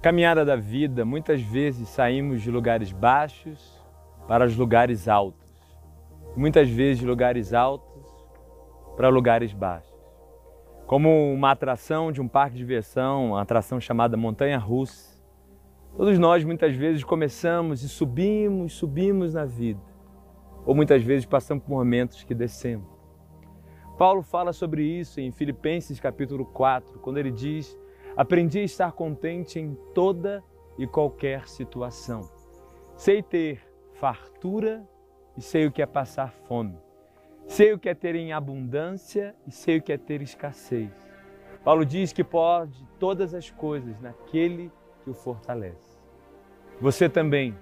caminhada da vida, muitas vezes saímos de lugares baixos para os lugares altos. Muitas vezes de lugares altos para lugares baixos. Como uma atração de um parque de diversão, uma atração chamada Montanha Russa. Todos nós muitas vezes começamos e subimos, subimos na vida. Ou muitas vezes passamos por momentos que descemos. Paulo fala sobre isso em Filipenses capítulo 4, quando ele diz Aprendi a estar contente em toda e qualquer situação. Sei ter fartura e sei o que é passar fome. Sei o que é ter em abundância e sei o que é ter escassez. Paulo diz que pode todas as coisas naquele que o fortalece. Você também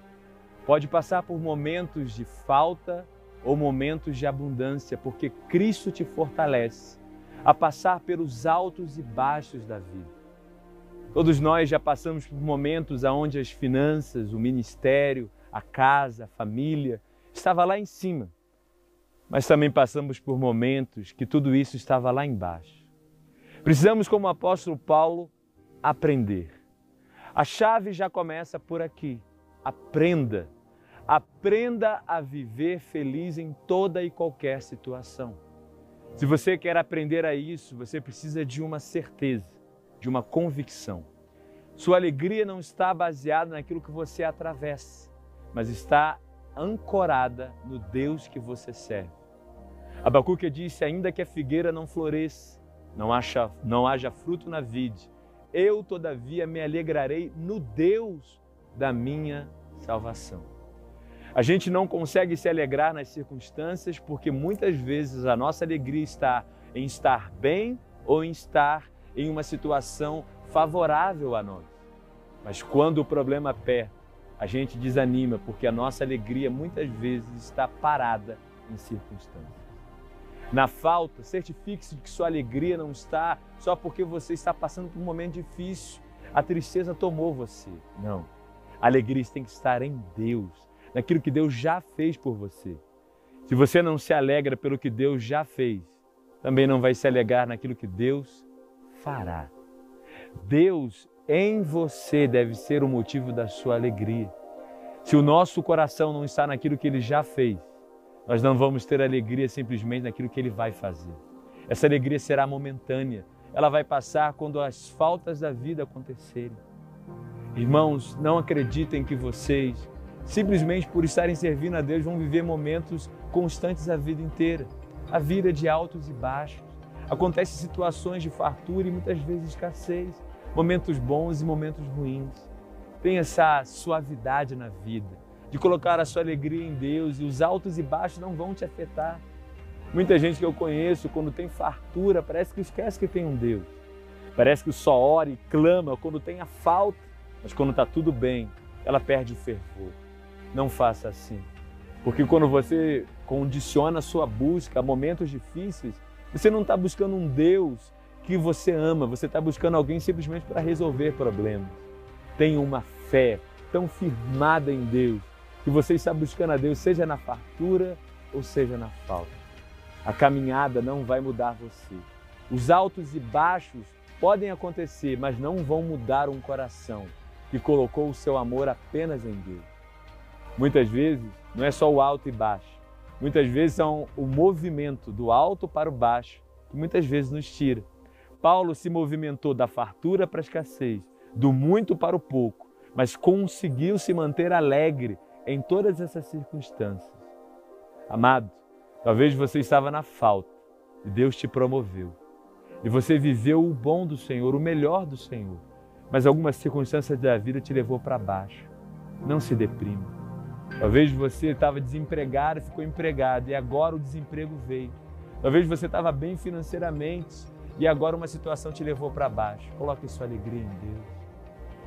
pode passar por momentos de falta ou momentos de abundância, porque Cristo te fortalece a passar pelos altos e baixos da vida. Todos nós já passamos por momentos onde as finanças, o ministério, a casa, a família estava lá em cima. Mas também passamos por momentos que tudo isso estava lá embaixo. Precisamos, como o apóstolo Paulo, aprender. A chave já começa por aqui. Aprenda. Aprenda a viver feliz em toda e qualquer situação. Se você quer aprender a isso, você precisa de uma certeza de uma convicção. Sua alegria não está baseada naquilo que você atravessa, mas está ancorada no Deus que você serve. Abacuque disse: ainda que a figueira não floresça, não, haja, não haja fruto na vide, eu todavia me alegrarei no Deus da minha salvação. A gente não consegue se alegrar nas circunstâncias porque muitas vezes a nossa alegria está em estar bem ou em estar em uma situação favorável a nós. Mas quando o problema aperta, a gente desanima porque a nossa alegria muitas vezes está parada em circunstâncias. Na falta, certifique-se de que sua alegria não está só porque você está passando por um momento difícil, a tristeza tomou você. Não. A alegria tem que estar em Deus, naquilo que Deus já fez por você. Se você não se alegra pelo que Deus já fez, também não vai se alegrar naquilo que Deus fará. Deus em você deve ser o motivo da sua alegria. Se o nosso coração não está naquilo que ele já fez, nós não vamos ter alegria simplesmente naquilo que ele vai fazer. Essa alegria será momentânea, ela vai passar quando as faltas da vida acontecerem. Irmãos, não acreditem que vocês, simplesmente por estarem servindo a Deus, vão viver momentos constantes a vida inteira. A vida é de altos e baixos. Acontecem situações de fartura e muitas vezes escassez, momentos bons e momentos ruins. Tenha essa suavidade na vida, de colocar a sua alegria em Deus e os altos e baixos não vão te afetar. Muita gente que eu conheço, quando tem fartura, parece que esquece que tem um Deus. Parece que só ora e clama quando tem a falta, mas quando está tudo bem, ela perde o fervor. Não faça assim. Porque quando você condiciona a sua busca a momentos difíceis, você não está buscando um Deus que você ama, você está buscando alguém simplesmente para resolver problemas. Tenha uma fé tão firmada em Deus que você está buscando a Deus, seja na fartura ou seja na falta. A caminhada não vai mudar você. Os altos e baixos podem acontecer, mas não vão mudar um coração que colocou o seu amor apenas em Deus. Muitas vezes não é só o alto e baixo, muitas vezes são o movimento do alto para o baixo que muitas vezes nos tira. Paulo se movimentou da fartura para a escassez, do muito para o pouco, mas conseguiu se manter alegre em todas essas circunstâncias. Amado, talvez você estava na falta e Deus te promoveu. E você viveu o bom do Senhor, o melhor do Senhor. Mas algumas circunstâncias da vida te levou para baixo. Não se deprima. Talvez você estava desempregado e ficou empregado e agora o desemprego veio. Talvez você estava bem financeiramente e agora uma situação te levou para baixo. Coloque sua alegria em Deus.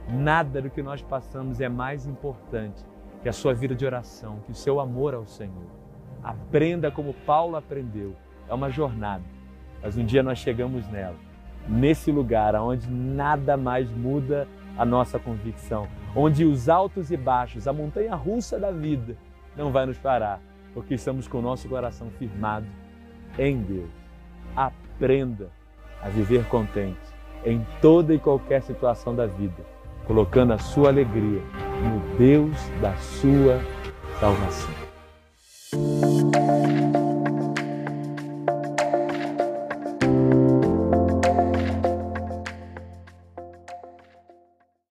Nada do que nós passamos é mais importante que a sua vida de oração, que o seu amor ao Senhor. Aprenda como Paulo aprendeu. É uma jornada, mas um dia nós chegamos nela, nesse lugar onde nada mais muda a nossa convicção, onde os altos e baixos, a montanha russa da vida, não vai nos parar, porque estamos com o nosso coração firmado em Deus. Aprenda a viver contente em toda e qualquer situação da vida, colocando a sua alegria no Deus da sua salvação.